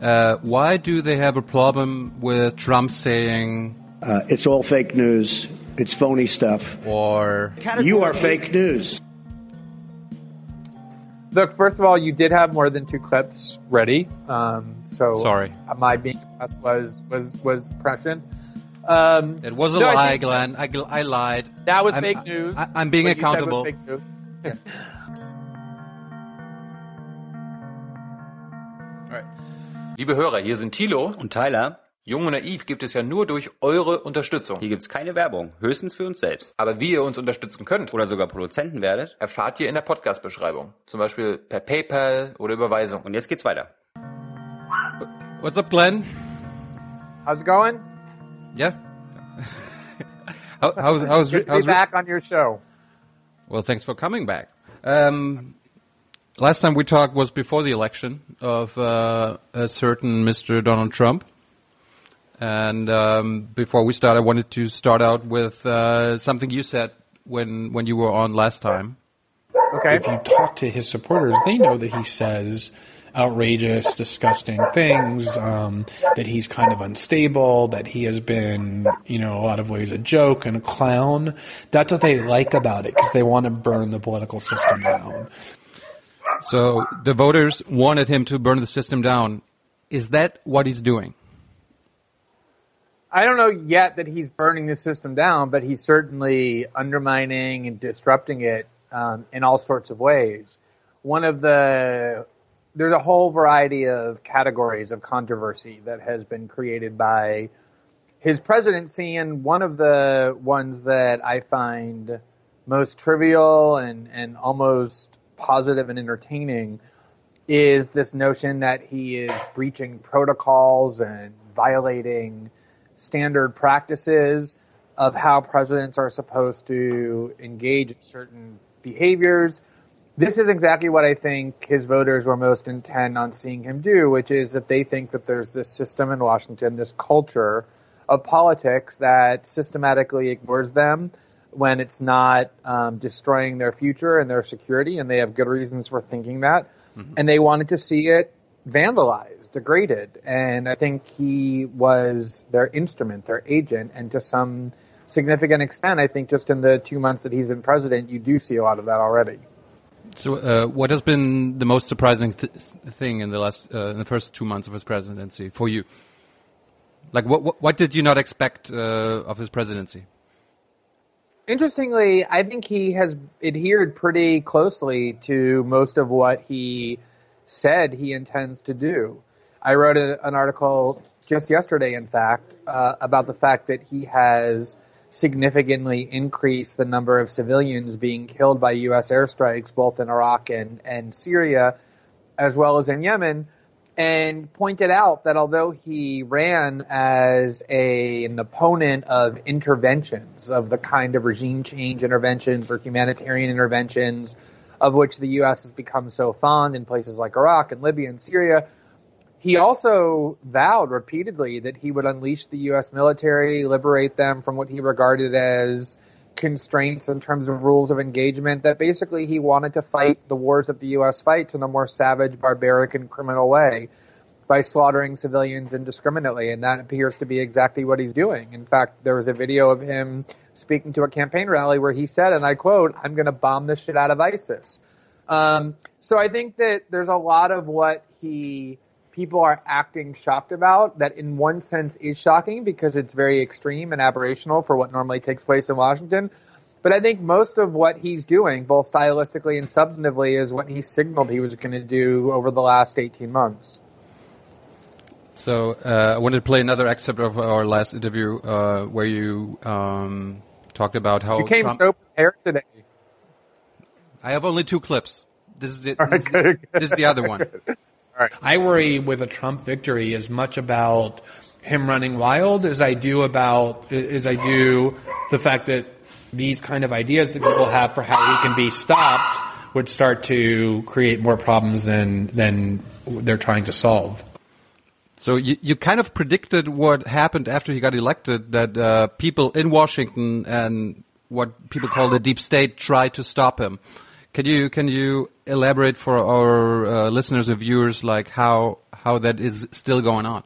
Uh, why do they have a problem with Trump saying Uh, it's all fake news. It's phony stuff. or You are fake news. Look, first of all, you did have more than two clips ready. Um, so Sorry. my being impressed was was was prescient. Um, it was a no, I lie, think Glenn? I, I lied. That was I'm- fake news. I, I'm being What you said was accountable. fake Liebe Hörer, hier sind Thilo. Und Tyler, Jung und Naiv gibt es ja nur durch eure Unterstützung. hier gibt's keine Werbung, höchstens für uns selbst. Aber wie ihr uns unterstützen könnt, Oder sogar Produzenten werdet. erfahrt ihr in der Podcast-Beschreibung. Zum Beispiel per PayPal oder Überweisung. Und jetzt geht's weiter. What's up, Glenn? How's it going? Yeah. How, how's how's, Good to be how's back on your show. Well, thanks for coming back. Um, last time we talked was before the election of uh, a certain Mr. Donald Trump. And um, before we start, I wanted to start out with uh, something you said when when you were on last time. Okay. if you talk to his supporters, they know that he says outrageous, disgusting things, um, that he's kind of unstable, that he has been, you know, a lot of ways a joke and a clown. That's what they like about it because they want to burn the political system down. So the voters wanted him to burn the system down. Is that what he's doing? I don't know yet that he's burning the system down, but he's certainly undermining and disrupting it um, in all sorts of ways. One of the there's a whole variety of categories of controversy that has been created by his presidency, and one of the ones that I find most trivial and, and almost positive and entertaining is this notion that he is breaching protocols and violating standard practices of how presidents are supposed to engage in certain behaviors. This is exactly what I think his voters were most intent on seeing him do, which is that they think that there's this system in Washington, this culture of politics that systematically ignores them when it's not um, destroying their future and their security, and they have good reasons for thinking that. And they wanted to see it vandalized, degraded, and I think he was their instrument, their agent, and to some significant extent, I think just in the two months that he's been president, you do see a lot of that already. So, uh, what has been the most surprising th- thing in the last, uh, in the first two months of his presidency for you? Like, what what, what did you not expect uh, of his presidency? Interestingly, I think he has adhered pretty closely to most of what he said he intends to do. I wrote a, an article just yesterday, in fact, uh, about the fact that he has significantly increased the number of civilians being killed by U.S. airstrikes, both in Iraq and, and Syria, as well as in Yemen, and pointed out that although he ran as a, an opponent of interventions, of the kind of regime change interventions or humanitarian interventions of which the U.S. has become so fond in places like Iraq and Libya and Syria, he also vowed repeatedly that he would unleash the U.S. military, liberate them from what he regarded as constraints in terms of rules of engagement, that basically he wanted to fight the wars that the U.S. fights in a more savage, barbaric, and criminal way by slaughtering civilians indiscriminately. And that appears to be exactly what he's doing. In fact, there was a video of him speaking to a campaign rally where he said, and I quote, I'm going to bomb the shit out of ISIS. Um, so I think that there's a lot of what he people are acting shocked about that in one sense is shocking because it's very extreme and aberrational for what normally takes place in Washington. But I think most of what he's doing, both stylistically and substantively, is what he signaled he was going to do over the last 18 months. So, uh, I wanted to play another excerpt of our last interview uh, where you um, talked about how You came Trump- so prepared today. I have only two clips. This is the, All right, this, is, good. this is the other one. I worry with a Trump victory as much about him running wild as I do about as I do the fact that these kind of ideas that people have for how he can be stopped would start to create more problems than than they're trying to solve. So you, you kind of predicted what happened after he got elected that uh, people in Washington and what people call the deep state tried to stop him. Can you can you elaborate for our uh, listeners and viewers like how how that is still going on?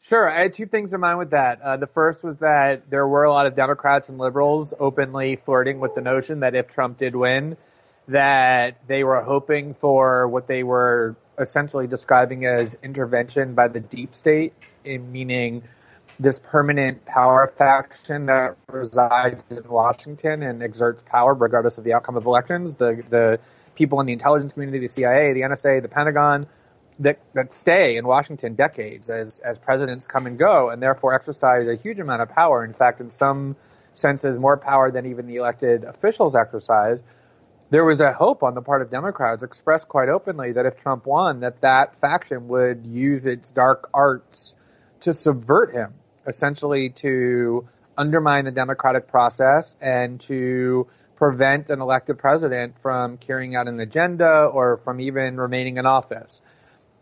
Sure. I had two things in mind with that. Uh, the first was that there were a lot of Democrats and liberals openly flirting with the notion that if Trump did win, that they were hoping for what they were essentially describing as intervention by the deep state, in meaning this permanent power faction that resides in Washington and exerts power regardless of the outcome of elections. The the people in the intelligence community, the CIA, the NSA, the Pentagon, that that stay in Washington decades as as presidents come and go, and therefore exercise a huge amount of power. In fact, in some senses, more power than even the elected officials exercise. There was a hope on the part of Democrats, expressed quite openly, that if Trump won, that that faction would use its dark arts to subvert him, essentially to undermine the democratic process and to prevent an elected president from carrying out an agenda or from even remaining in office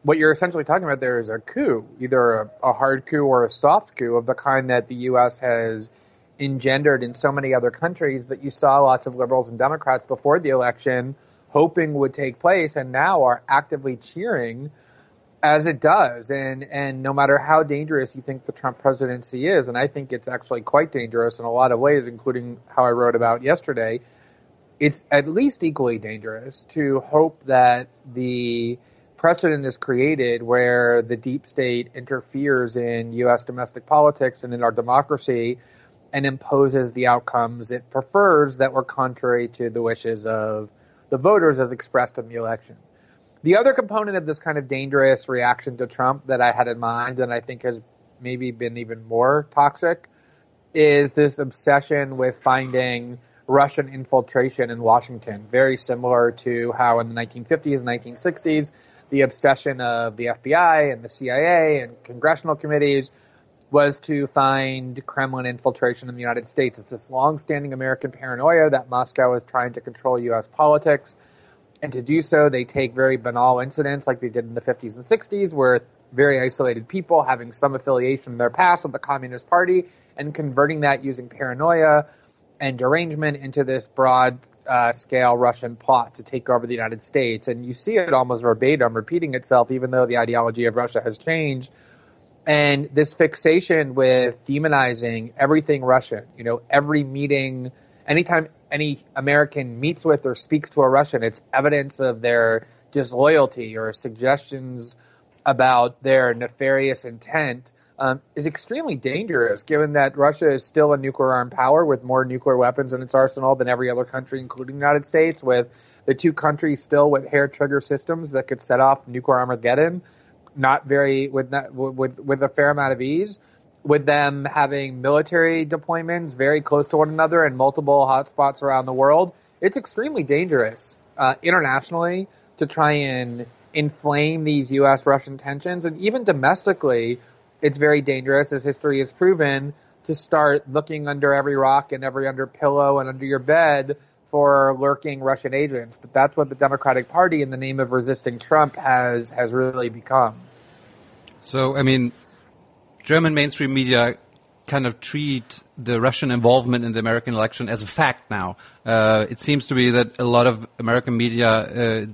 what you're essentially talking about there is a coup, either a, a, hard coup or a soft coup of the kind that the U.S. has engendered in so many other countries that you saw lots of liberals and Democrats before the election hoping would take place and now are actively cheering as it does. And, and no matter how dangerous you think the Trump presidency is, and I think it's actually quite dangerous in a lot of ways, including how I wrote about yesterday, it's at least equally dangerous to hope that the precedent is created where the deep state interferes in U.S. domestic politics and in our democracy and imposes the outcomes it prefers that were contrary to the wishes of the voters as expressed in the election. The other component of this kind of dangerous reaction to Trump that I had in mind and I think has maybe been even more toxic is this obsession with finding Russian infiltration in Washington, very similar to how in the 1950s and 1960s the obsession of the FBI and the CIA and congressional committees was to find Kremlin infiltration in the United States. It's this long-standing American paranoia that Moscow is trying to control U.S. politics. And to do so, they take very banal incidents like they did in the 50s and 60s, where very isolated people having some affiliation in their past with the Communist Party and converting that using paranoia and derangement into this broad uh, scale Russian plot to take over the United States. And you see it almost verbatim repeating itself, even though the ideology of Russia has changed. And this fixation with demonizing everything Russian, you know, every meeting, anytime any American meets with or speaks to a Russian, it's evidence of their disloyalty or suggestions about their nefarious intent um, is extremely dangerous, given that Russia is still a nuclear armed power with more nuclear weapons in its arsenal than every other country, including the United States, with the two countries still with hair trigger systems that could set off nuclear Armageddon, not very with not, with with a fair amount of ease. With them having military deployments very close to one another and multiple hotspots around the world, it's extremely dangerous uh, internationally to try and inflame these U.S.-Russian tensions, and even domestically it's very dangerous, as history has proven, to start looking under every rock and every under pillow and under your bed for lurking Russian agents. But that's what the Democratic Party, in the name of resisting Trump, has has really become. So, I mean, German mainstream media kind of treat the Russian involvement in the American election as a fact now. Uh, it seems to be that a lot of American media uh,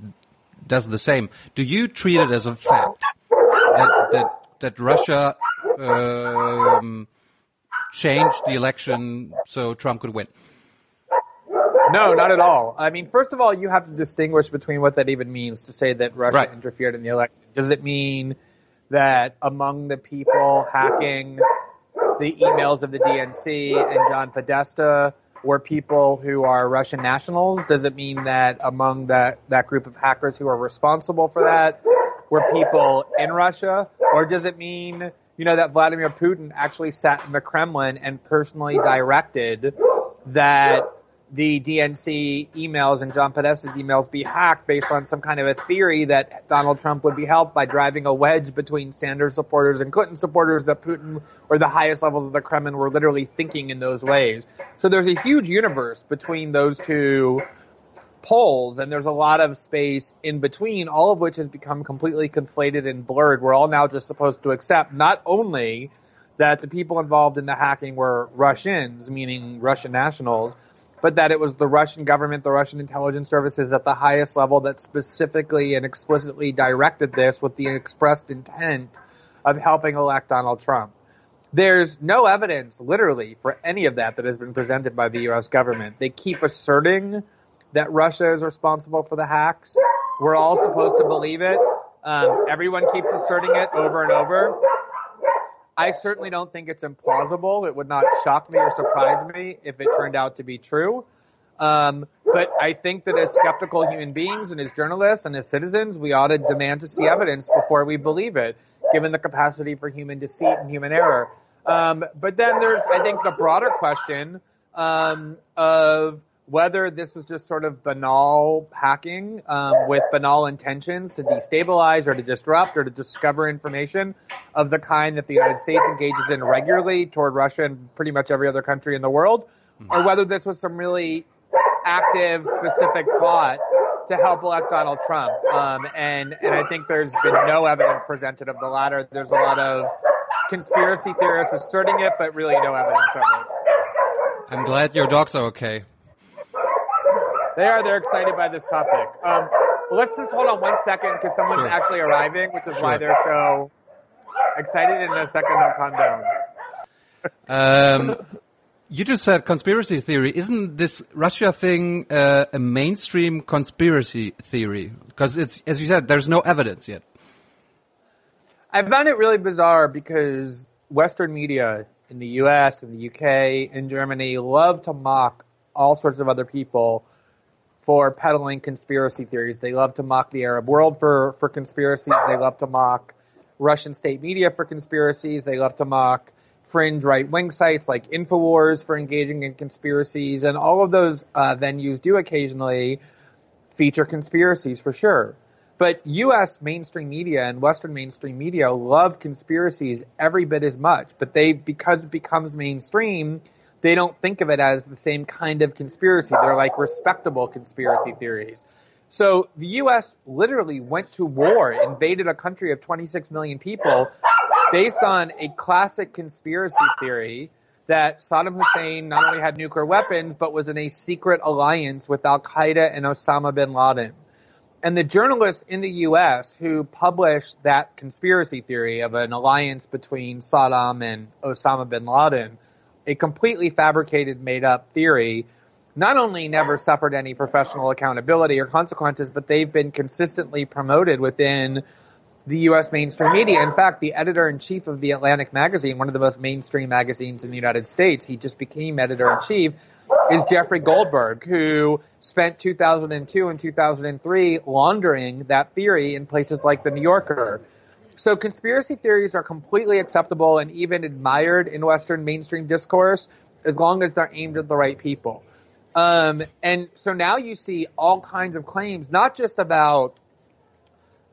does the same. Do you treat it as a fact that, that that Russia um, changed the election so Trump could win? No, not at all. I mean, first of all, you have to distinguish between what that even means to say that Russia right. interfered in the election. Does it mean that among the people hacking the emails of the DNC and John Podesta were people who are Russian nationals? Does it mean that among that, that group of hackers who are responsible for that were people in Russia? Or does it mean, you know, that Vladimir Putin actually sat in the Kremlin and personally directed that the DNC emails and John Podesta's emails be hacked based on some kind of a theory that Donald Trump would be helped by driving a wedge between Sanders supporters and Clinton supporters that Putin or the highest levels of the Kremlin were literally thinking in those ways. So there's a huge universe between those two poles and there's a lot of space in between, all of which has become completely conflated and blurred. We're all now just supposed to accept not only that the people involved in the hacking were Russians, meaning Russian nationals, but that it was the Russian government, the Russian intelligence services at the highest level that specifically and explicitly directed this with the expressed intent of helping elect Donald Trump. There's no evidence, literally, for any of that that has been presented by the U.S. government. They keep asserting that Russia is responsible for the hacks. We're all supposed to believe it. Um, everyone keeps asserting it over and over. I certainly don't think it's implausible. It would not shock me or surprise me if it turned out to be true. Um, but I think that as skeptical human beings and as journalists and as citizens, we ought to demand to see evidence before we believe it, given the capacity for human deceit and human error. Um, but then there's, I think, the broader question um, of whether this was just sort of banal hacking um, with banal intentions to destabilize or to disrupt or to discover information of the kind that the United States engages in regularly toward Russia and pretty much every other country in the world, or whether this was some really active, specific plot to help elect Donald Trump. Um, and and I think there's been no evidence presented of the latter. There's a lot of conspiracy theorists asserting it, but really no evidence of it. I'm glad your dogs are okay. They are. They're excited by this topic. Um, well, let's just hold on one second because someone's Sure. actually arriving, which is why they're so excited. In a second, they'll calm down. Um, you just said conspiracy theory. Isn't this Russia thing uh, a mainstream conspiracy theory? Because it's, as you said, there's no evidence yet. I found it really bizarre because Western media in the U.S. and the U.K. and Germany love to mock all sorts of other people for peddling conspiracy theories. They love to mock the Arab world for, for conspiracies. They love to mock Russian state media for conspiracies. They love to mock fringe right wing sites like InfoWars for engaging in conspiracies. And all of those uh, venues do occasionally feature conspiracies for sure. But U.S. mainstream media and Western mainstream media love conspiracies every bit as much. But they, because it becomes mainstream, they don't think of it as the same kind of conspiracy. They're like respectable conspiracy theories. So the U.S. literally went to war, invaded a country of 26 million people based on a classic conspiracy theory that Saddam Hussein not only had nuclear weapons, but was in a secret alliance with Al Qaeda and Osama bin Laden. And the journalists in the U.S. who published that conspiracy theory of an alliance between Saddam and Osama bin Laden, a completely fabricated, made up theory, not only never suffered any professional accountability or consequences, but they've been consistently promoted within the U.S. mainstream media. In fact, the editor in chief of the Atlantic magazine, one of the most mainstream magazines in the United States, he just became editor in chief, is Jeffrey Goldberg, who spent 2002 and 2003 laundering that theory in places like the New Yorker. So conspiracy theories are completely acceptable and even admired in Western mainstream discourse as long as they're aimed at the right people. Um, and so now you see all kinds of claims, not just about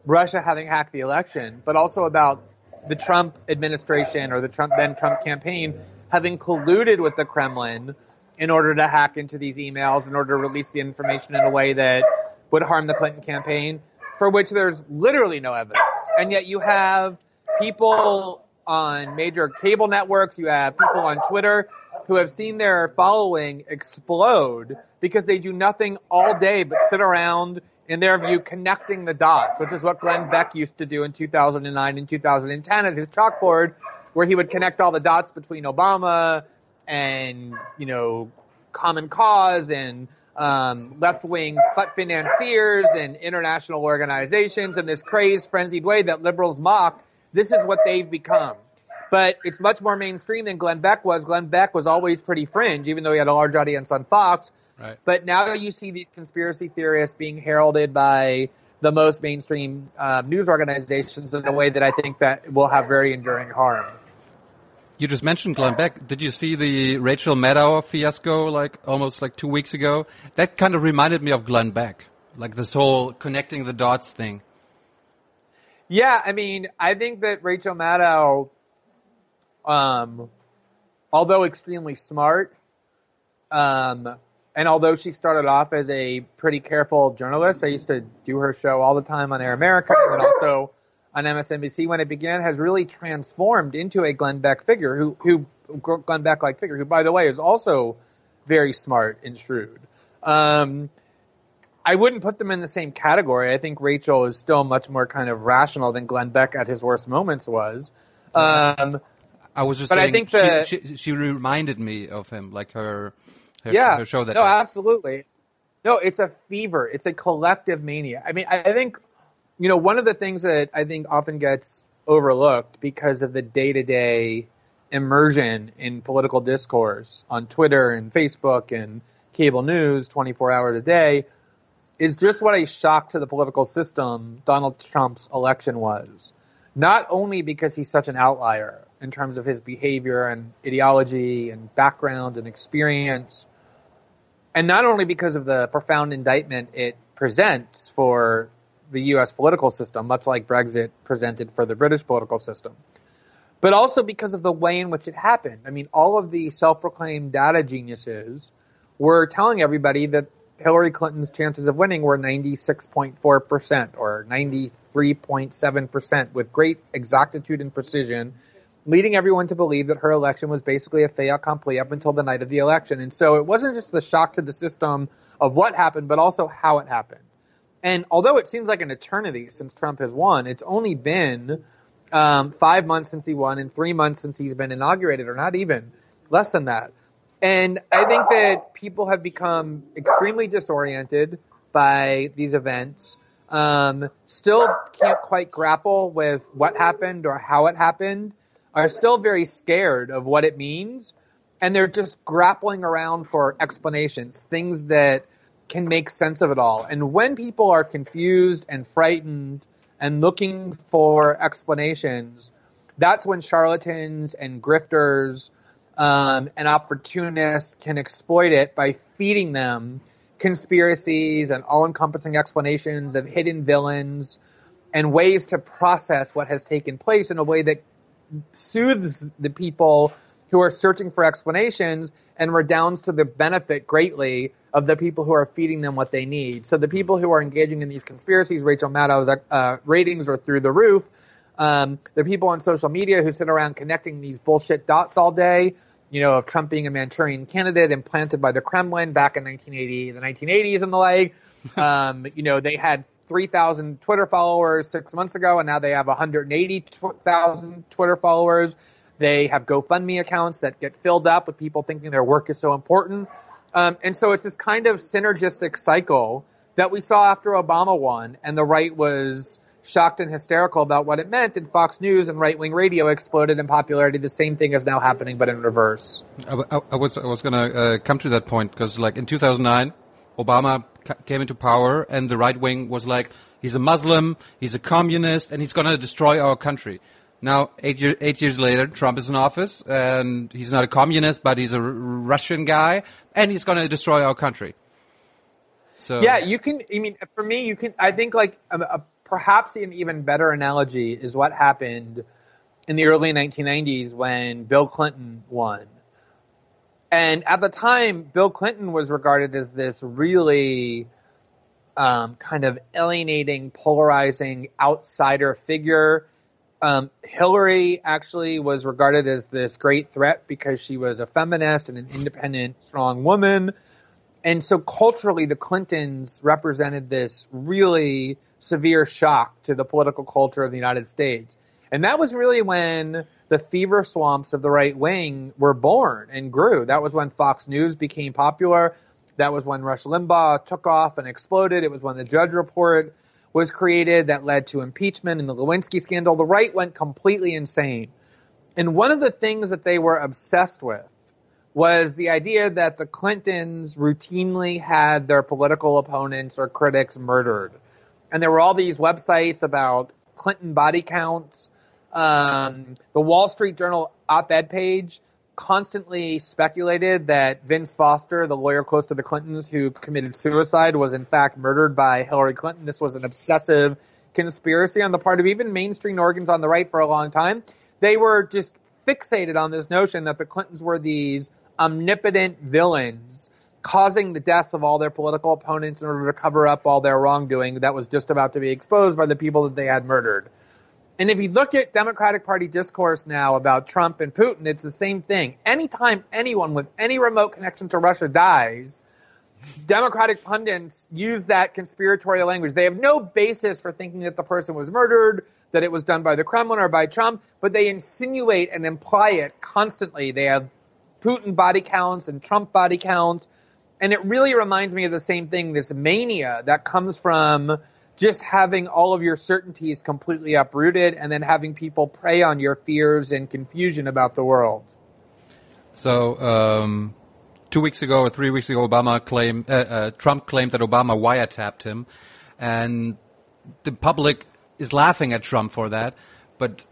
Russia having hacked the election, but also about the Trump administration or the Trump then Trump campaign having colluded with the Kremlin in order to hack into these emails, in order to release the information in a way that would harm the Clinton campaign, for which there's literally no evidence. And yet you have people on major cable networks, you have people on Twitter who have seen their following explode because they do nothing all day but sit around, in their view, connecting the dots, which is what Glenn Beck used to do in 2009 and 2010 at his chalkboard, where he would connect all the dots between Obama and, you know, Common Cause and um, left-wing financiers and international organizations in this crazed, frenzied way that liberals mock. This is what they've become. But it's much more mainstream than Glenn Beck was. Glenn Beck was always pretty fringe, even though he had a large audience on Fox. Right. But now you see these conspiracy theorists being heralded by the most mainstream uh, news organizations in a way that I think that will have very enduring harm. You just mentioned Glenn Beck. Did you see the Rachel Maddow fiasco like almost like two weeks ago? That kind of reminded me of Glenn Beck, like this whole connecting the dots thing. Yeah, I mean, I think that Rachel Maddow, um, although extremely smart, um, and although she started off as a pretty careful journalist, I used to do her show all the time on Air America and also on MSNBC when it began, has really transformed into a Glenn Beck figure who, who Glenn Beck like figure, who by the way is also very smart and shrewd. Um, I wouldn't put them in the same category. I think Rachel is still much more kind of rational than Glenn Beck at his worst moments was. Um, I was just But I saying think the- she, she, she reminded me of him, like her, her, yeah, her show that no, absolutely. No, it's a fever. It's a collective mania. I mean, I, I think, you know, one of the things that I think often gets overlooked because of the day to day immersion in political discourse on Twitter and Facebook and cable news 24 hours a day is just what a shock to the political system Donald Trump's election was. Not only because he's such an outlier in terms of his behavior and ideology and background and experience, and not only because of the profound indictment it presents for the U.S. political system, much like Brexit presented for the British political system, but also because of the way in which it happened. I mean, all of the self-proclaimed data geniuses were telling everybody that Hillary Clinton's chances of winning were 96.4% or 93.7% with great exactitude and precision, leading everyone to believe that her election was basically a fait accompli up until the night of the election. And so it wasn't just the shock to the system of what happened, but also how it happened. And although it seems like an eternity since Trump has won, it's only been um, five months since he won and three months since he's been inaugurated, or not even less than that. And I think that people have become extremely disoriented by these events. Um, still can't quite grapple with what happened or how it happened. Are still very scared of what it means, and they're just grappling around for explanations, things that can make sense of it all. And when people are confused and frightened and looking for explanations, that's when charlatans and grifters um, and opportunists can exploit it by feeding them conspiracies and all-encompassing explanations of hidden villains and ways to process what has taken place in a way that soothes the people who are searching for explanations and redounds to the benefit greatly of the people who are feeding them what they need. So the people who are engaging in these conspiracies, Rachel Maddow's uh, ratings are through the roof. Um, the people on social media who sit around connecting these bullshit dots all day, you know, of Trump being a Manchurian candidate implanted by the Kremlin back in 1980, the 1980s and the like. Um, you know, they had 3,000 Twitter followers six months ago, and now they have 180,000 Twitter followers. They have GoFundMe accounts that get filled up with people thinking their work is so important. Um, and so it's this kind of synergistic cycle that we saw after Obama won, and the right was shocked and hysterical about what it meant, and Fox News and right wing radio exploded in popularity. The same thing is now happening, but in reverse. I, I- was I was gonna uh, come to that point because like in 2009, Obama ca- came into power and the right wing was like he's a Muslim, he's a communist, and he's gonna destroy our country. Now eight year, eight years later, Trump is in office and he's not a communist, but he's a Russian guy, and he's gonna destroy our country. So Yeah, you can. I mean, for me, you can. I think like a, a, perhaps an even better analogy is what happened in the early 1990s when Bill Clinton won. And at the time, Bill Clinton was regarded as this really um, kind of alienating, polarizing outsider figure. Um, Hillary actually was regarded as this great threat because she was a feminist and an independent, strong woman. And so culturally, the Clintons represented this really severe shock to the political culture of the United States. And that was really when the fever swamps of the right wing were born and grew. That was when Fox News became popular. That was when Rush Limbaugh took off and exploded. It was when the Drudge Report was created that led to impeachment and the Lewinsky scandal. The right went completely insane. And one of the things that they were obsessed with was the idea that the Clintons routinely had their political opponents or critics murdered. And there were all these websites about Clinton body counts. Um, the Wall Street Journal op-ed page constantly speculated that Vince Foster, the lawyer close to the Clintons who committed suicide, was in fact murdered by Hillary Clinton. This was an obsessive conspiracy on the part of even mainstream organs on the right for a long time. They were just fixated on this notion that the Clintons were these omnipotent villains causing the deaths of all their political opponents in order to cover up all their wrongdoing that was just about to be exposed by the people that they had murdered. And if you look at Democratic Party discourse now about Trump and Putin, it's the same thing. Anytime anyone with any remote connection to Russia dies, Democratic pundits use that conspiratorial language. They have no basis for thinking that the person was murdered, that it was done by the Kremlin or by Trump, but they insinuate and imply it constantly. They have Putin body counts and Trump body counts. And it really reminds me of the same thing, this mania that comes from just having all of your certainties completely uprooted and then having people prey on your fears and confusion about the world. So, um, two weeks ago or three weeks ago, Obama claimed, uh, uh, Trump claimed that Obama wiretapped him, and the public is laughing at Trump for that. But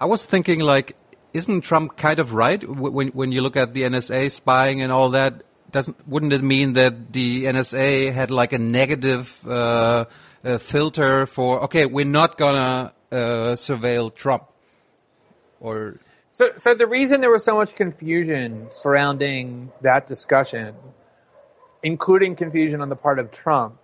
I was thinking, like, isn't Trump kind of right when when you look at the NSA spying and all that? Doesn't wouldn't it mean that the NSA had like a negative uh, uh, filter for okay, we're not gonna uh, surveil Trump, or so, so the reason there was so much confusion surrounding that discussion, including confusion on the part of Trump,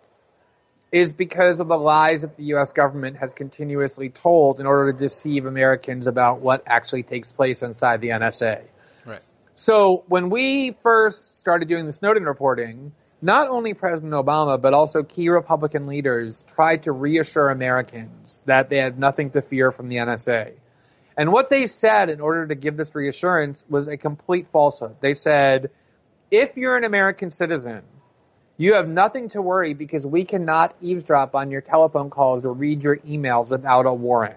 is because of the lies that the U.S. government has continuously told in order to deceive Americans about what actually takes place inside the NSA. right? So when we first started doing the Snowden reporting, not only President Obama, but also key Republican leaders tried to reassure Americans that they had nothing to fear from the NSA. And what they said in order to give this reassurance was a complete falsehood. They said, if you're an American citizen, you have nothing to worry because we cannot eavesdrop on your telephone calls or read your emails without a warrant.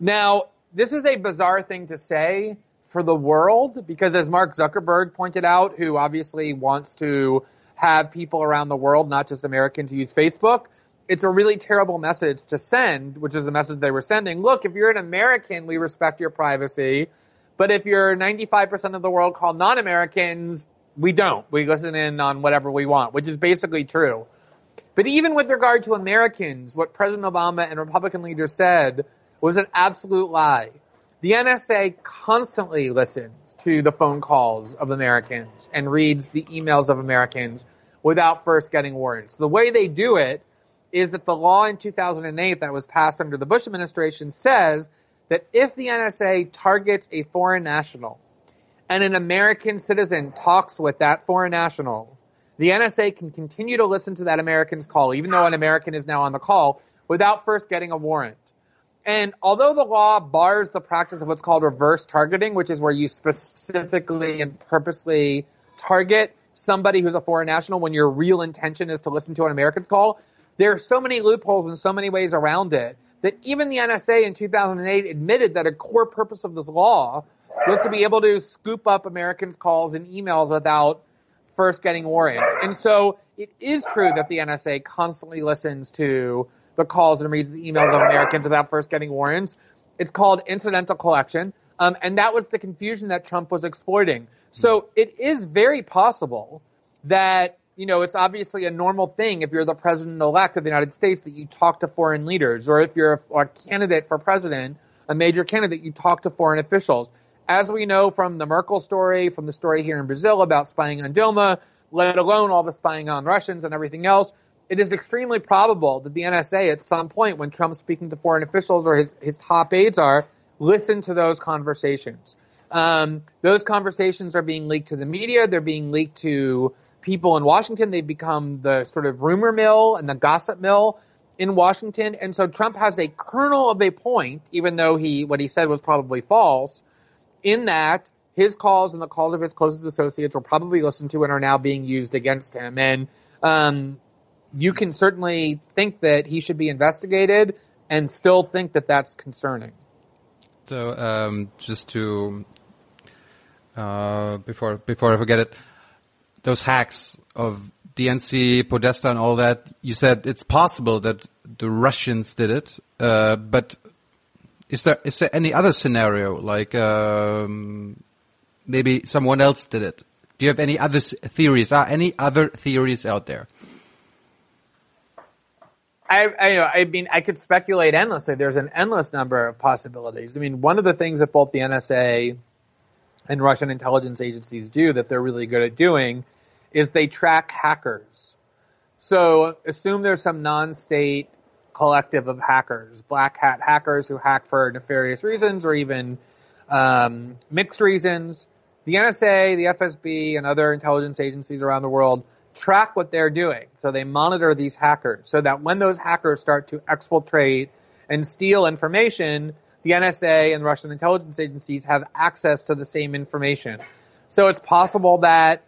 Now, this is a bizarre thing to say for the world because as Mark Zuckerberg pointed out, who obviously wants to have people around the world, not just Americans, use Facebook, it's a really terrible message to send, which is the message they were sending. Look, if you're an American, we respect your privacy. But if you're 95% of the world called non-Americans, we don't. We listen in on whatever we want, which is basically true. But even with regard to Americans, what President Obama and Republican leaders said was an absolute lie. The NSA constantly listens to the phone calls of Americans and reads the emails of Americans without first getting warrants. The way they do it is that the law in 2008 that was passed under the Bush administration says that if the NSA targets a foreign national and an American citizen talks with that foreign national, the NSA can continue to listen to that American's call, even though an American is now on the call, without first getting a warrant. And although the law bars the practice of what's called reverse targeting, which is where you specifically and purposely target somebody who's a foreign national when your real intention is to listen to an American's call, there are so many loopholes and so many ways around it that even the NSA in 2008 admitted that a core purpose of this law was to be able to scoop up Americans' calls and emails without first getting warrants. And so it is true that the NSA constantly listens to the calls and reads the emails of Americans without first getting warrants. It's called incidental collection. Um, and that was the confusion that Trump was exploiting. So it is very possible that you know, it's obviously a normal thing if you're the president elect of the United States that you talk to foreign leaders, or if you're a, a, candidate for president, a major candidate, you talk to foreign officials. As we know from the Merkel story, from the story here in Brazil about spying on Dilma, let alone all the spying on Russians and everything else, it is extremely probable that the NSA at some point when Trump's speaking to foreign officials or his, his top aides are, listen to those conversations. Um, those conversations are being leaked to the media. They're being leaked to people in Washington. They've become the sort of rumor mill and the gossip mill in Washington. And so Trump has a kernel of a point, even though he, what he said was probably false, in that his calls and the calls of his closest associates were probably listened to and are now being used against him. And, um, you can certainly think that he should be investigated and still think that that's concerning. So, um, just to, uh, before, before I forget it, those hacks of DNC, Podesta, and all that, you said it's possible that the Russians did it, uh, but is there is there any other scenario like um, maybe someone else did it? Do you have any other theories? Are any other theories out there? I, I, I mean, I could speculate endlessly. There's an endless number of possibilities. I mean, one of the things that both the NSA and Russian intelligence agencies do that they're really good at doing is they track hackers. So assume there's some non-state collective of hackers, black hat hackers who hack for nefarious reasons or even um, mixed reasons. The NSA, the FSB, and other intelligence agencies around the world track what they're doing. So they monitor these hackers so that when those hackers start to exfiltrate and steal information, the NSA and Russian intelligence agencies have access to the same information. So it's possible that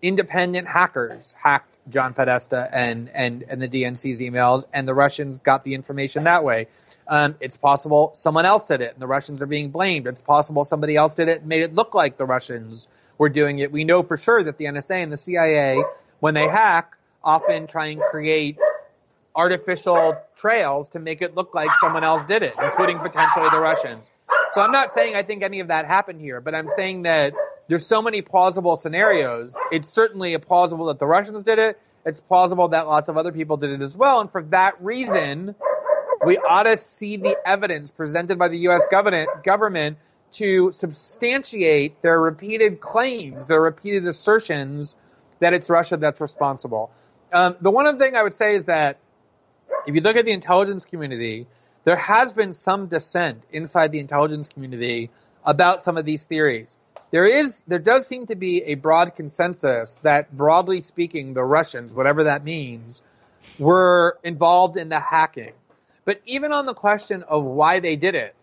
independent hackers hacked John Podesta and, and, and the DNC's emails, and the Russians got the information that way. Um, it's possible someone else did it, and the Russians are being blamed. It's possible somebody else did it and made it look like the Russians were doing it. We know for sure that the NSA and the CIA, when they hack, often try and create artificial trails to make it look like someone else did it, including potentially the Russians. So I'm not saying I think any of that happened here, but I'm saying that there's so many plausible scenarios. It's certainly plausible that the Russians did it. It's plausible that lots of other people did it as well. And for that reason, we ought to see the evidence presented by the U.S. government, government to substantiate their repeated claims, their repeated assertions that it's Russia that's responsible. Um, the one other thing I would say is that if you look at the intelligence community, there has been some dissent inside the intelligence community about some of these theories. There is, there does seem to be a broad consensus that broadly speaking, the Russians, whatever that means, were involved in the hacking. But even on the question of why they did it,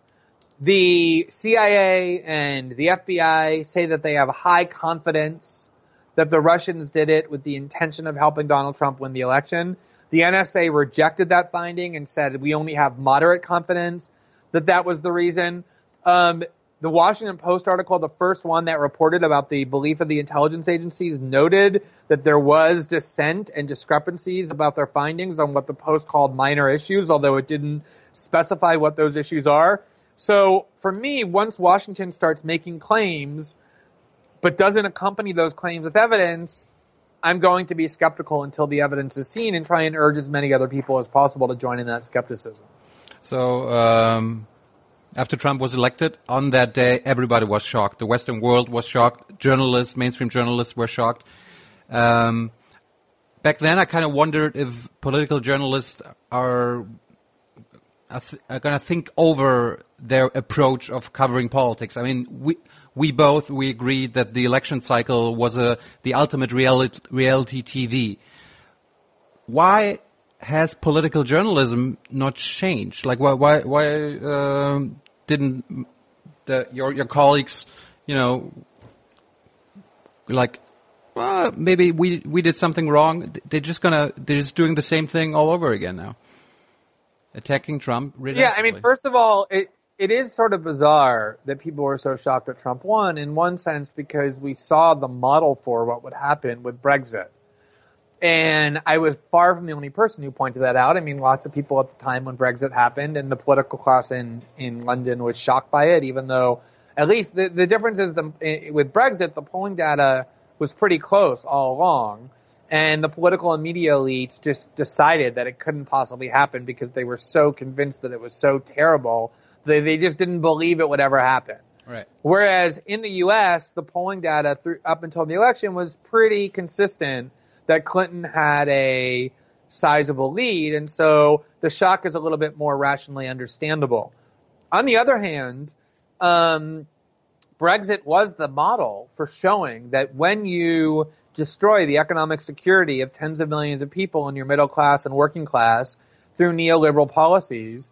the CIA and the FBI say that they have high confidence that the Russians did it with the intention of helping Donald Trump win the election. The NSA rejected that finding and said we only have moderate confidence that that was the reason. Um, the Washington Post article, the first one that reported about the belief of the intelligence agencies, noted that there was dissent and discrepancies about their findings on what the Post called minor issues, although it didn't specify what those issues are. So for me, once Washington starts making claims, but doesn't accompany those claims with evidence, I'm going to be skeptical until the evidence is seen and try and urge as many other people as possible to join in that skepticism. So, um, after Trump was elected, on that day, everybody was shocked. The Western world was shocked. Journalists, mainstream journalists were shocked. Um, back then, I kind of wondered if political journalists are, are going to think over their approach of covering politics. I mean, we we both we agreed that the election cycle was a the ultimate reality, reality TV. Why has political journalism not changed? Like, why why why um, didn't the, your your colleagues, you know, like, well, maybe we we did something wrong. They're just gonna they're just doing the same thing all over again now, attacking Trump. Really. Yeah, I mean, first of all, it it is sort of bizarre that people were so shocked that Trump won in one sense because we saw the model for what would happen with Brexit. And I was far from the only person who pointed that out. I mean, lots of people at the time when Brexit happened and the political class in, in London was shocked by it, even though at least the, the difference is the, eh, with Brexit, the polling data was pretty close all along. And the political and media elites just decided that it couldn't possibly happen because they were so convinced that it was so terrible they, they just didn't believe it would ever happen. Right. Whereas in the U.S., the polling data through, up until the election was pretty consistent that Clinton had a sizable lead, and so the shock is a little bit more rationally understandable. On the other hand, um, Brexit was the model for showing that when you destroy the economic security of tens of millions of people in your middle class and working class through neoliberal policies,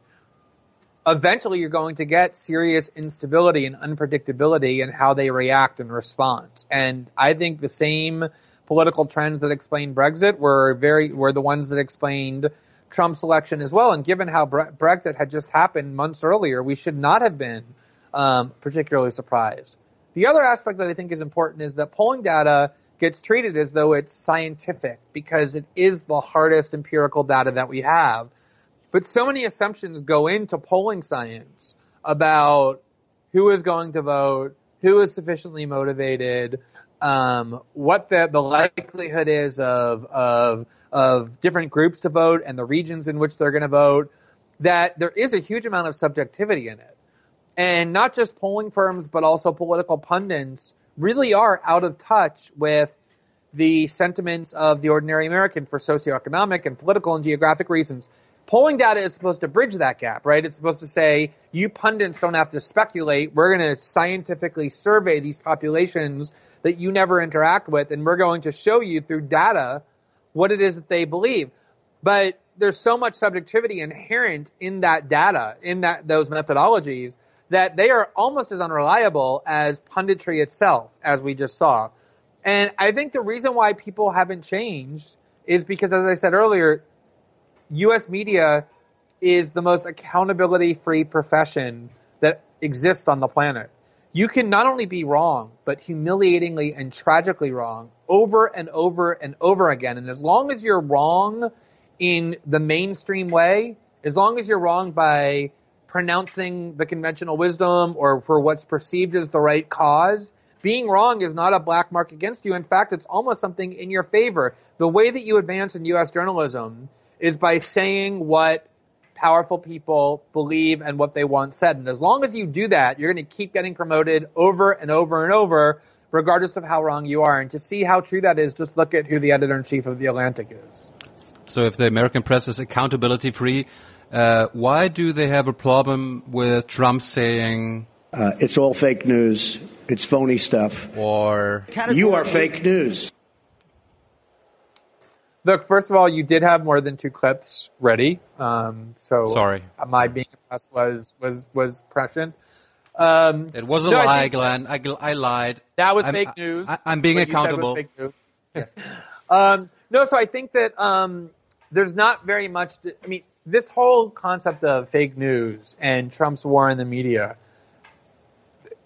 eventually you're going to get serious instability and unpredictability in how they react and respond. And I think the same political trends that explained Brexit were very were the ones that explained Trump's election as well. And given how Bre- Brexit had just happened months earlier, we should not have been um, particularly surprised. The other aspect that I think is important is that polling data gets treated as though it's scientific because it is the hardest empirical data that we have. But so many assumptions go into polling science about who is going to vote, who is sufficiently motivated, um, what the, the likelihood is of, of, of different groups to vote and the regions in which they're going to vote, that there is a huge amount of subjectivity in it. And not just polling firms, but also political pundits really are out of touch with the sentiments of the ordinary American for socioeconomic and political and geographic reasons polling data is supposed to bridge that gap, right? It's supposed to say you pundits don't have to speculate. We're going to scientifically survey these populations that you never interact with, and we're going to show you through data what it is that they believe. But there's so much subjectivity inherent in that data, in that those methodologies, that they are almost as unreliable as punditry itself, as we just saw. And I think the reason why people haven't changed is because, as I said earlier, U.S. media is the most accountability free profession that exists on the planet. You can not only be wrong, but humiliatingly and tragically wrong over and over and over again. And as long as you're wrong in the mainstream way, as long as you're wrong by pronouncing the conventional wisdom or for what's perceived as the right cause, being wrong is not a black mark against you. In fact, it's almost something in your favor. The way that you advance in U.S. journalism is by saying what powerful people believe and what they want said. And as long as you do that, you're going to keep getting promoted over and over and over, regardless of how wrong you are. And to see how true that is, just look at who the editor in chief of The Atlantic is. So if the American press is accountability free, uh, why do they have a problem with Trump saying Uh, it's all fake news. It's phony stuff. or You are fake news. Look, first of all, you did have more than two clips ready. Um, so Sorry. my being impressed was was was prescient. Um, it was a no, I lie, think Glenn. I, I lied. That was I'm- fake news. I, am being What you said was accountable. fake news. Um, no, so I think that um, there's not very much. To, I mean, this whole concept of fake news and Trump's war in the media.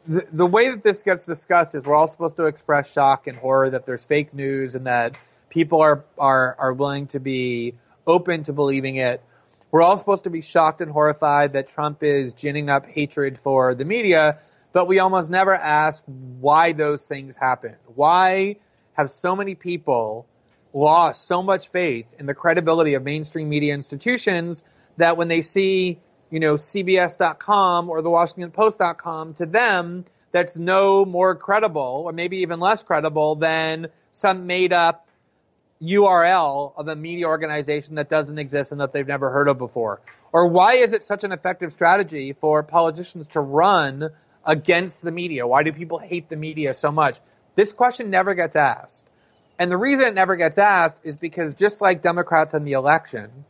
The, the way that this gets discussed is we're all supposed to express shock and horror that there's fake news and that people are are are willing to be open to believing it. We're all supposed to be shocked and horrified that Trump is ginning up hatred for the media, but we almost never ask why those things happen. Why have so many people lost so much faith in the credibility of mainstream media institutions that when they see, you know, CBS.com or the Washington Post.com, to them, that's no more credible or maybe even less credible than some made up URL of a media organization that doesn't exist and that they've never heard of before? Or why is it such an effective strategy for politicians to run against the media? Why do people hate the media so much? This question never gets asked. And the reason it never gets asked is because just like Democrats in the election,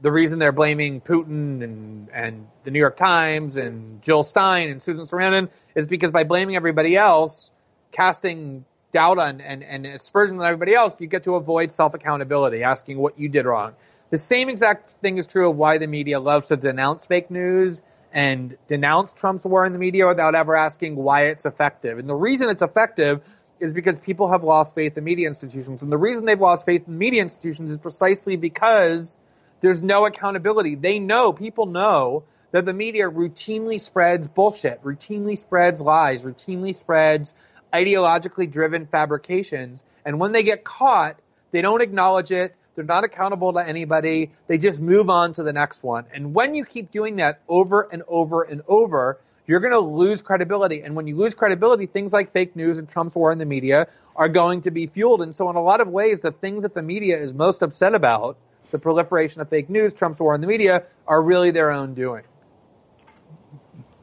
the reason they're blaming Putin and, and the New York Times and Jill Stein and Susan Sarandon is because by blaming everybody else, casting doubt on and, and aspersion on everybody else, you get to avoid self accountability, asking what you did wrong. The same exact thing is true of why the media loves to denounce fake news and denounce Trump's war in the media without ever asking why it's effective. And the reason it's effective is because people have lost faith in media institutions. And the reason they've lost faith in media institutions is precisely because there's no accountability. They know, people know that the media routinely spreads bullshit, routinely spreads lies, routinely spreads ideologically driven fabrications. And when they get caught, they don't acknowledge it. They're not accountable to anybody. They just move on to the next one. And when you keep doing that over and over and over, you're going to lose credibility. And when you lose credibility, things like fake news and Trump's war in the media are going to be fueled. And so in a lot of ways, the things that the media is most upset about, the proliferation of fake news, Trump's war in the media, are really their own doing.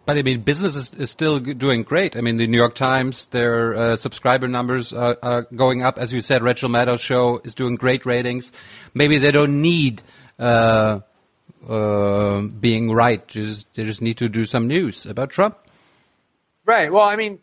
But I mean, business is, is still doing great. I mean, the New York Times, their uh, subscriber numbers are, are going up. As you said, Rachel Maddow's show is doing great ratings. Maybe they don't need uh, uh, being right. Just, they just need to do some news about Trump. Right. Well, I mean,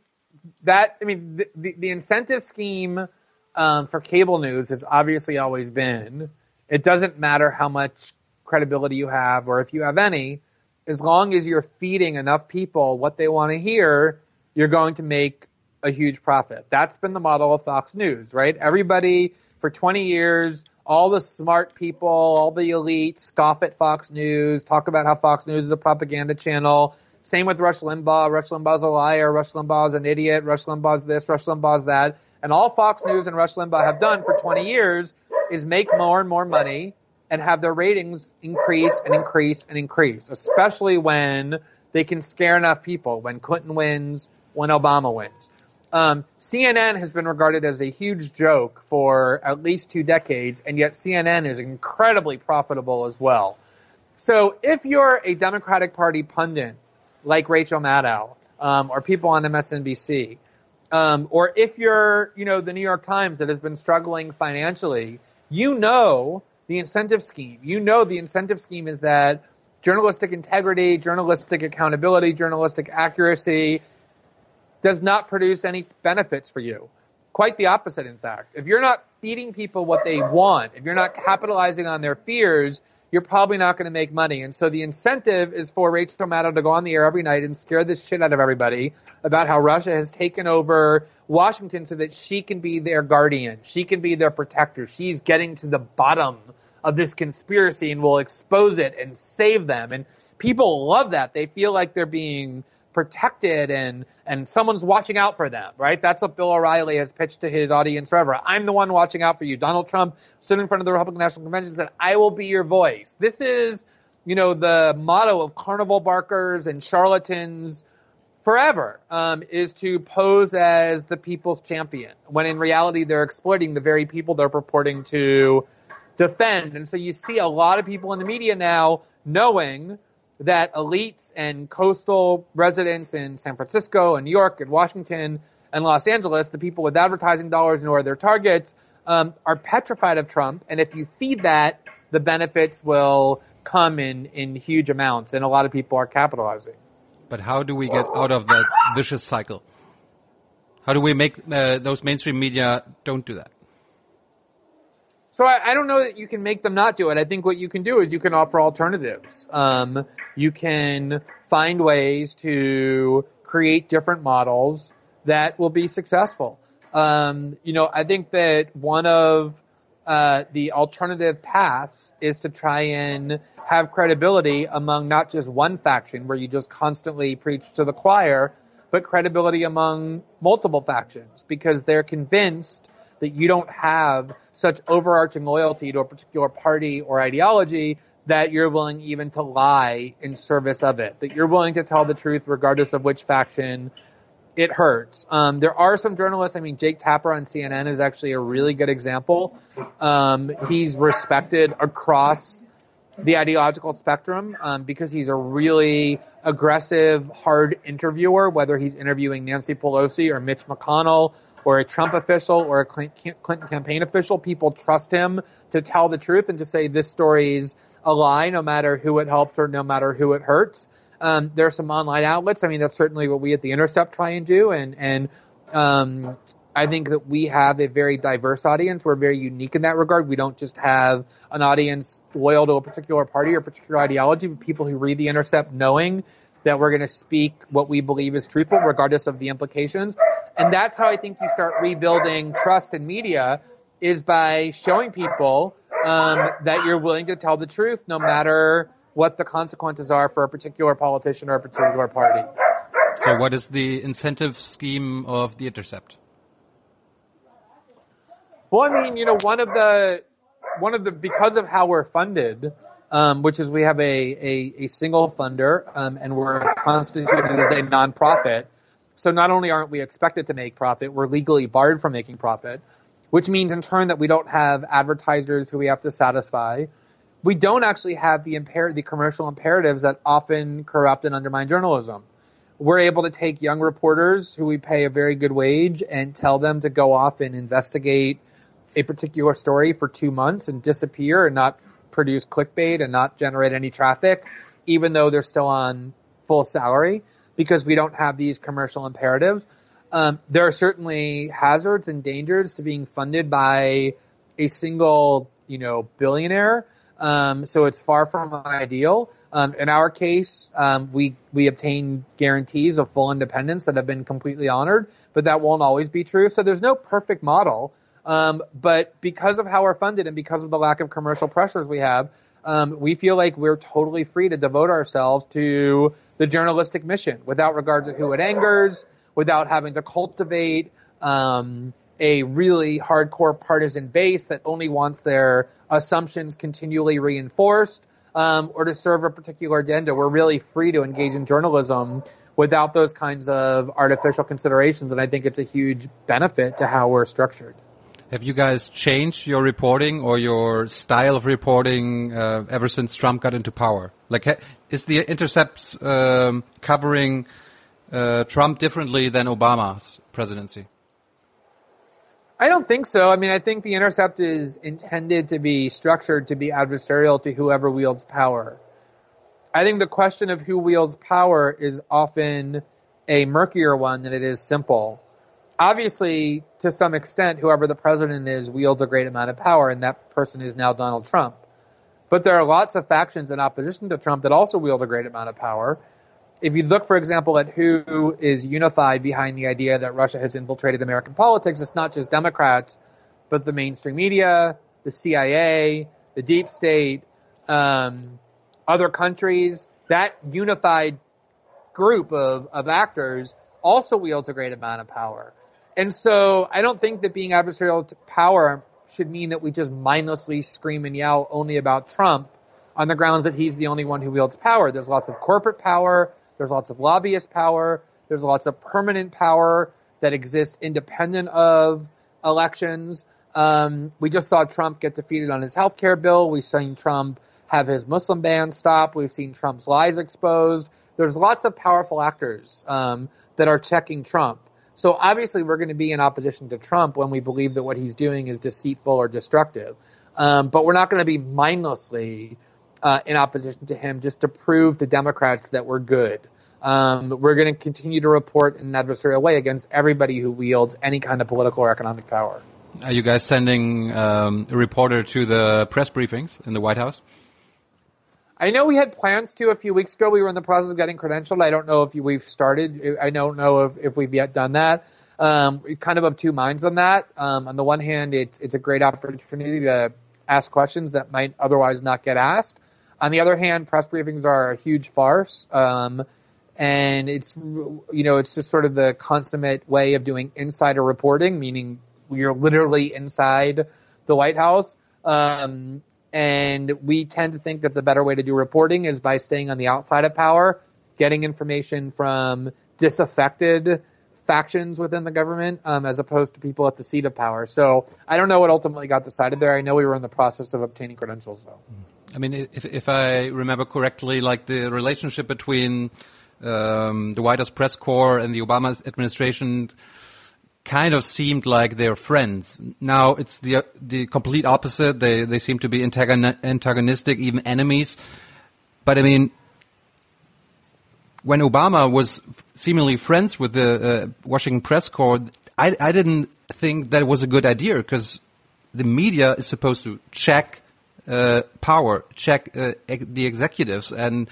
that, I mean, the, the, the incentive scheme um, for cable news has obviously always been it doesn't matter how much credibility you have or if you have any, as long as you're feeding enough people what they want to hear, you're going to make a huge profit. That's been the model of Fox News, right? Everybody for 20 years, all the smart people, all the elite scoff at Fox News, talk about how Fox News is a propaganda channel. Same with Rush Limbaugh. Rush Limbaugh's a liar. Rush Limbaugh's an idiot. Rush Limbaugh's this. Rush Limbaugh's that. And all Fox News and Rush Limbaugh have done for 20 years is make more and more money and have their ratings increase and increase and increase, especially when they can scare enough people, when Clinton wins, when Obama wins. Um, CNN has been regarded as a huge joke for at least two decades, and yet CNN is incredibly profitable as well. So if you're a Democratic Party pundit like Rachel Maddow um, or people on MSNBC, um, or if you're, you know, the New York Times that has been struggling financially, you know the incentive scheme. You know the incentive scheme is that journalistic integrity, journalistic accountability, journalistic accuracy does not produce any benefits for you. Quite the opposite, in fact. If you're not feeding people what they want, if you're not capitalizing on their fears, you're probably not going to make money. And so the incentive is for Rachel Maddow to go on the air every night and scare the shit out of everybody about how Russia has taken over Washington so that she can be their guardian. She can be their protector. She's getting to the bottom of this conspiracy and will expose it and save them. And people love that. They feel like they're being protected and and someone's watching out for them, right? That's what Bill O'Reilly has pitched to his audience forever. I'm the one watching out for you. Donald Trump stood in front of the Republican National Convention and said, "I will be your voice." This is, you know, the motto of carnival barkers and charlatans forever um, is to pose as the people's champion, when in reality they're exploiting the very people they're purporting to defend. And so you see a lot of people in the media now knowing that elites and coastal residents in San Francisco and New York and Washington and Los Angeles, the people with advertising dollars and who are their targets, um, are petrified of Trump. And if you feed that, the benefits will come in, in huge amounts. And a lot of people are capitalizing. But how do we get out of that vicious cycle? How do we make uh, those mainstream media don't do that? So I, I, don't know that you can make them not do it. I think what you can do is you can offer alternatives. Um, you can find ways to create different models that will be successful. Um, you know, I think that one of uh, the alternative paths is to try and have credibility among not just one faction where you just constantly preach to the choir, but credibility among multiple factions because they're convinced that you don't have such overarching loyalty to a particular party or ideology that you're willing even to lie in service of it, that you're willing to tell the truth regardless of which faction it hurts. Um, there are some journalists. I mean, Jake Tapper on CNN is actually a really good example. Um, he's respected across the ideological spectrum um, because he's a really aggressive, hard interviewer. Whether he's interviewing Nancy Pelosi or Mitch McConnell or a Trump official or a Clinton campaign official, people trust him to tell the truth and to say this story is a lie, no matter who it helps or no matter who it hurts. Um, there are some online outlets. I mean, that's certainly what we at the Intercept try and do, and and um, I think that we have a very diverse audience. We're very unique in that regard. We don't just have an audience loyal to a particular party or particular ideology, but people who read the Intercept knowing that we're going to speak what we believe is truthful, regardless of the implications. And that's how I think you start rebuilding trust in media is by showing people um, that you're willing to tell the truth no matter what the consequences are for a particular politician or a particular party. So, what is the incentive scheme of the Intercept? Well, I mean, you know, one of the one of the because of how we're funded, um, which is we have a a, a single funder, um, and we're constituted as a nonprofit. So not only aren't we expected to make profit, we're legally barred from making profit, which means in turn that we don't have advertisers who we have to satisfy. We don't actually have the the commercial imperatives that often corrupt and undermine journalism. We're able to take young reporters who we pay a very good wage and tell them to go off and investigate a particular story for two months and disappear and not produce clickbait and not generate any traffic, even though they're still on full salary because we don't have these commercial imperatives. Um, there are certainly hazards and dangers to being funded by a single, you know, billionaire. Um, so it's far from ideal. Um, in our case, um, we we obtain guarantees of full independence that have been completely honored, but that won't always be true. So there's no perfect model. Um, but because of how we're funded and because of the lack of commercial pressures we have, um, we feel like we're totally free to devote ourselves to the journalistic mission without regard to who it angers, without having to cultivate um, a really hardcore partisan base that only wants their assumptions continually reinforced um, or to serve a particular agenda. We're really free to engage in journalism without those kinds of artificial considerations, and I think it's a huge benefit to how we're structured. Have you guys changed your reporting or your style of reporting uh, ever since Trump got into power? Like, is the Intercepts um, covering uh, Trump differently than Obama's presidency? I don't think so. I mean, I think the Intercept is intended to be structured to be adversarial to whoever wields power. I think the question of who wields power is often a murkier one than it is simple. Obviously, to some extent, whoever the president is wields a great amount of power, and that person is now Donald Trump. But there are lots of factions in opposition to Trump that also wield a great amount of power. If you look, for example, at who is unified behind the idea that Russia has infiltrated American politics, it's not just Democrats, but the mainstream media, the CIA, the deep state, um, other countries. That unified group of, of actors also wields a great amount of power. And so I don't think that being adversarial to power should mean that we just mindlessly scream and yell only about Trump on the grounds that he's the only one who wields power. There's lots of corporate power. There's lots of lobbyist power. There's lots of permanent power that exists independent of elections. Um, we just saw Trump get defeated on his health care bill. We've seen Trump have his Muslim ban stopped. We've seen Trump's lies exposed. There's lots of powerful actors um, that are checking Trump. So obviously, we're going to be in opposition to Trump when we believe that what he's doing is deceitful or destructive. Um, but we're not going to be mindlessly uh, in opposition to him just to prove to Democrats that we're good. Um, we're going to continue to report in an adversarial way against everybody who wields any kind of political or economic power. Are you guys sending um, a reporter to the press briefings in the White House? I know we had plans to a few weeks ago. We were in the process of getting credentialed. I don't know if we've started. I don't know if, if we've yet done that. Um, we kind of of two minds on that. Um, on the one hand, it's it's a great opportunity to ask questions that might otherwise not get asked. On the other hand, press briefings are a huge farce. Um, and it's you know it's just sort of the consummate way of doing insider reporting, meaning you're literally inside the White House. Um, and we tend to think that the better way to do reporting is by staying on the outside of power, getting information from disaffected factions within the government, um, as opposed to people at the seat of power. So I don't know what ultimately got decided there. I know we were in the process of obtaining credentials, though. I mean, if, if I remember correctly, like the relationship between um, the White House press corps and the Obama administration kind of seemed like they're friends. Now it's the the complete opposite. They they seem to be antagonistic, even enemies. But I mean, when Obama was seemingly friends with the uh, Washington press corps, I I didn't think that was a good idea because the media is supposed to check uh, power, check uh, the executives, and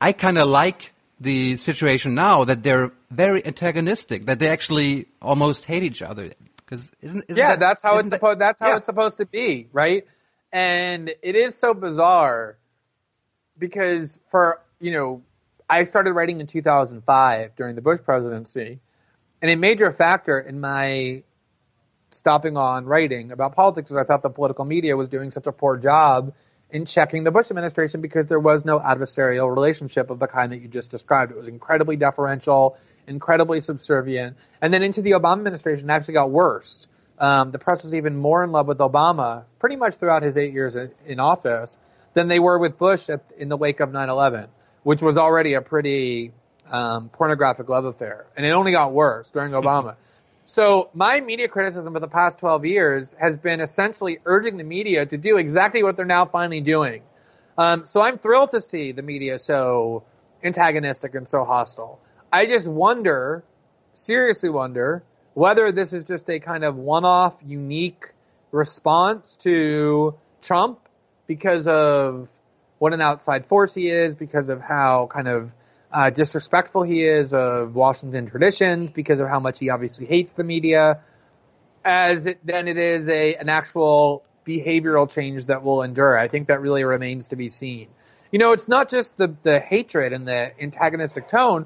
I kind of like the situation now that they're very antagonistic, that they actually almost hate each other. Because isn't, isn't yeah, that, that's how it's that, supposed. That's how yeah. it's supposed to be, right? And it is so bizarre because for you know, I started writing in 2005 during the Bush presidency, and a major factor in my stopping on writing about politics is I thought the political media was doing such a poor job in checking the Bush administration because there was no adversarial relationship of the kind that you just described. It was incredibly deferential, incredibly subservient. And then into the Obama administration, it actually got worse. Um, the press was even more in love with Obama pretty much throughout his eight years in, in office than they were with Bush at, in the wake of 9-11, which was already a pretty um, pornographic love affair. And it only got worse during Obama. So my media criticism for the past 12 years has been essentially urging the media to do exactly what they're now finally doing. Um, so I'm thrilled to see the media so antagonistic and so hostile. I just wonder, seriously wonder, whether this is just a kind of one-off, unique response to Trump because of what an outside force he is, because of how kind of uh, disrespectful he is of Washington traditions because of how much he obviously hates the media, as it, then it is a an actual behavioral change that will endure. I think that really remains to be seen. You know, it's not just the the hatred and the antagonistic tone.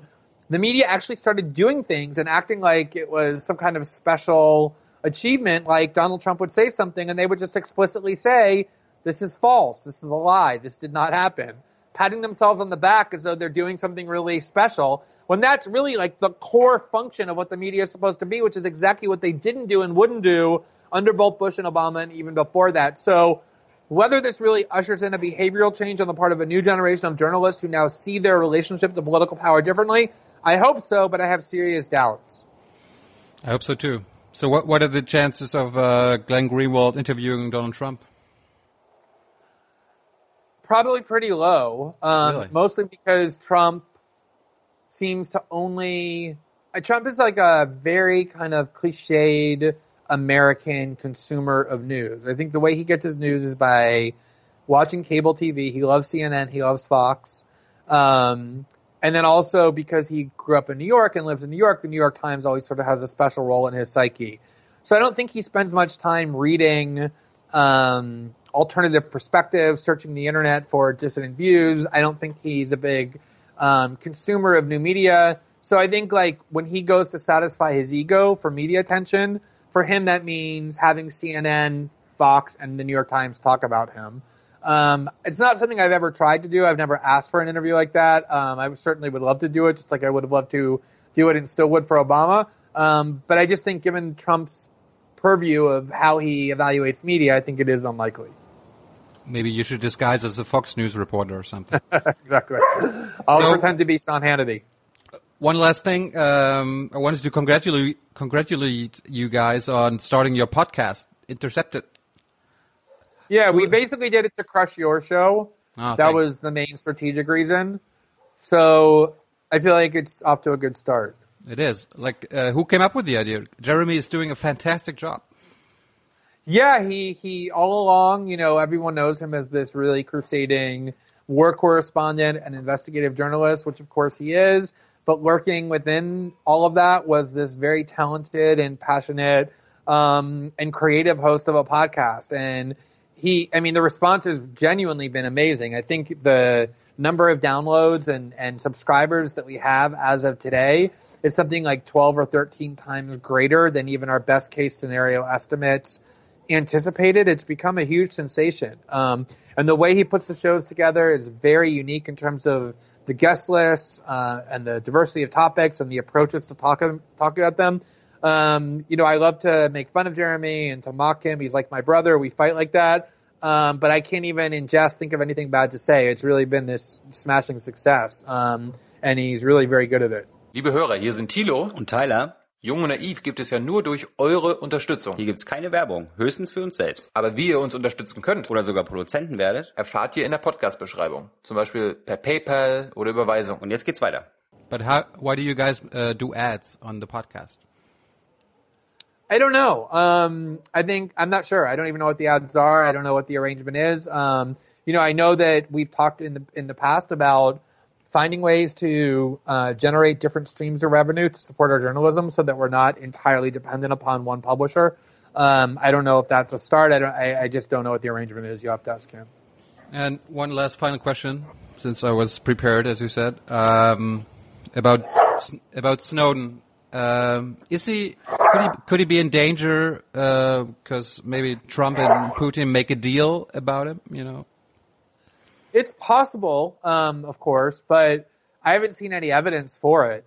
The media actually started doing things and acting like it was some kind of special achievement. Like Donald Trump would say something and they would just explicitly say, "This is false. This is a lie. This did not happen." Patting themselves on the back as though they're doing something really special when that's really like the core function of what the media is supposed to be, which is exactly what they didn't do and wouldn't do under both Bush and Obama and even before that. So whether this really ushers in a behavioral change on the part of a new generation of journalists who now see their relationship to political power differently, I hope so, but I have serious doubts. I hope so too. So, what what are the chances of uh, Glenn Greenwald interviewing Donald Trump? Probably pretty low, um, Really? mostly because Trump seems to only. Uh, Trump is like a very kind of cliched American consumer of news. I think the way he gets his news is by watching cable TV. He loves CNN. He loves Fox. Um, and then also because he grew up in New York and lived in New York, the New York Times always sort of has a special role in his psyche. So I don't think he spends much time reading um, alternative perspective, searching the internet for dissident views. I don't think he's a big um, consumer of new media. So I think like when he goes to satisfy his ego for media attention, for him that means having CNN, Fox, and the New York Times talk about him. Um, it's not something I've ever tried to do. I've never asked for an interview like that. Um, I certainly would love to do it, just like I would have loved to do it and still would for Obama. Um, but I just think given Trump's purview of how he evaluates media, I think it is unlikely. Maybe you should disguise as a Fox News reporter or something. exactly. I'll So- pretend to be Sean Hannity. One last thing, um, I wanted to congratulate congratulate you guys on starting your podcast, Intercepted. Yeah, we basically did it to crush your show. Oh, that thanks. was the main strategic reason. So I feel like it's off to a good start. It is like uh, who came up with the idea? Jeremy is doing a fantastic job. Yeah, he he all along, you know, everyone knows him as this really crusading war correspondent and investigative journalist, which of course he is. But lurking within all of that was this very talented and passionate um, and creative host of a podcast. And he, I mean, the response has genuinely been amazing. I think the number of downloads and, and subscribers that we have as of today is something like 12 or 13 times greater than even our best case scenario estimates anticipated. It's become a huge sensation. Um, and the way he puts the shows together is very unique in terms of the guest lists uh, and the diversity of topics and the approaches to talk talk about them. Um, you know, I love to make fun of Jeremy and to mock him. He's like my brother. We fight like that. Um, but I can't even in jest think of anything bad to say. It's really been this smashing success. Um, and he's really very good at it. Liebe Hörer, hier sind Thilo. Und Tyler, Jung und Naiv gibt es ja nur durch eure Unterstützung. hier gibt's keine Werbung, höchstens für uns selbst. Aber wie ihr uns unterstützen könnt, Oder sogar Produzenten werdet. erfahrt ihr in der Podcast-Beschreibung. Zum Beispiel per PayPal oder Überweisung. Und jetzt geht's weiter. But how? Why do you guys uh, do ads on the podcast? I don't know. Um, I think I'm not sure. I don't even know what the odds are. I don't know what the arrangement is. Um, you know, I know that we've talked in the in the past about finding ways to uh, generate different streams of revenue to support our journalism, so that we're not entirely dependent upon one publisher. Um, I don't know if that's a start. I. I, I just don't know what the arrangement is. You have to ask him. And one last final question, since I was prepared, as you said, um, about about Snowden. Um, is he could he could he be in danger because maybe Trump and Putin make a deal about him? You know, It's possible, um, of course, but I haven't seen any evidence for it.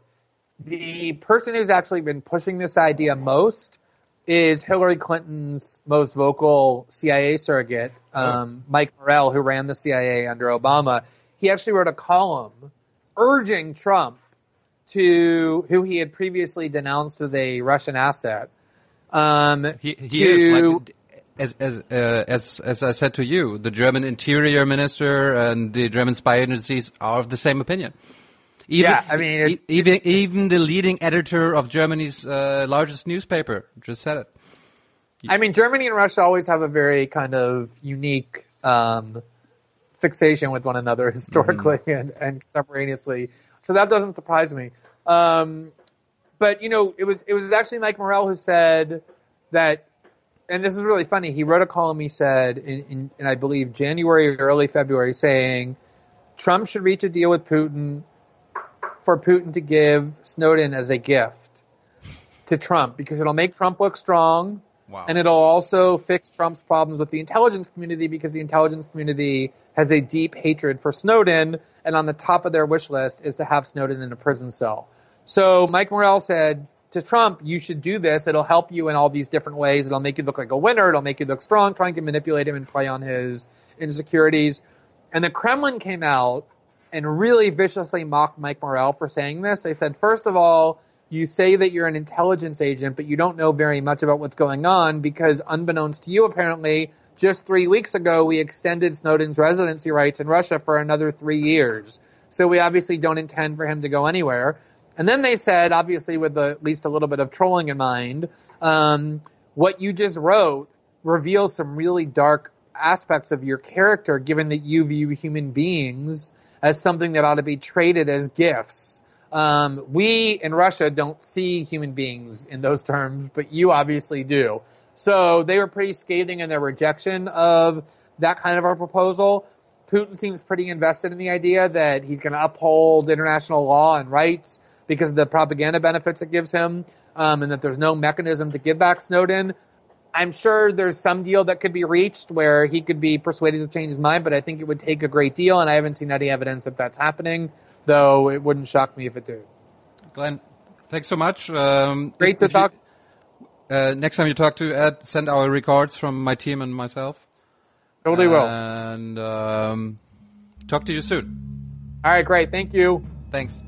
The person who's actually been pushing this idea most is Hillary Clinton's most vocal CIA surrogate, um, Mike Morell, who ran the CIA under Obama. He actually wrote a column urging Trump to, who he had previously denounced as a Russian asset, um, he he to, is like as as uh, as as I said to you, the German Interior Minister and the German spy agencies are of the same opinion. Even, Yeah, I mean, it's- even even the leading editor of Germany's uh, largest newspaper just said it. I mean, Germany and Russia always have a very kind of unique um, fixation with one another historically and, and contemporaneously. So that doesn't surprise me. Um, but you know, it was it was actually Mike Morell who said that, and this is really funny. He wrote a column. He said in, in, in I believe January or early February, saying Trump should reach a deal with Putin for Putin to give Snowden as a gift to Trump because it'll make Trump look strong. Wow. And it'll also fix Trump's problems with the intelligence community because the intelligence community has a deep hatred for Snowden, and on the top of their wish list is to have Snowden in a prison cell. So Mike Morell said, to Trump, you should do this. It'll help you in all these different ways. It'll make you look like a winner. It'll make you look strong, trying to manipulate him and play on his insecurities. And the Kremlin came out and really viciously mocked Mike Morell for saying this. They said, first of all, you say that you're an intelligence agent, but you don't know very much about what's going on because unbeknownst to you, apparently, just three weeks ago, we extended Snowden's residency rights in Russia for another three years. So we obviously don't intend for him to go anywhere. And then they said, obviously with a, at least a little bit of trolling in mind, um, what you just wrote reveals some really dark aspects of your character, given that you view human beings as something that ought to be traded as gifts. Um, we in Russia don't see human beings in those terms, but you obviously do. So they were pretty scathing in their rejection of that kind of a proposal. Putin seems pretty invested in the idea that he's going to uphold international law and rights because of the propaganda benefits it gives him, um, and that there's no mechanism to give back Snowden. I'm sure there's some deal that could be reached where he could be persuaded to change his mind, but I think it would take a great deal, and I haven't seen any evidence that that's happening, though it wouldn't shock me if it did. Glenn, thanks so much. Um, Great to if you- talk. uh, next time you talk to Ed, send our regards from my team and myself. Totally will. And um, talk to you soon. All right, great. Thank you. Thanks.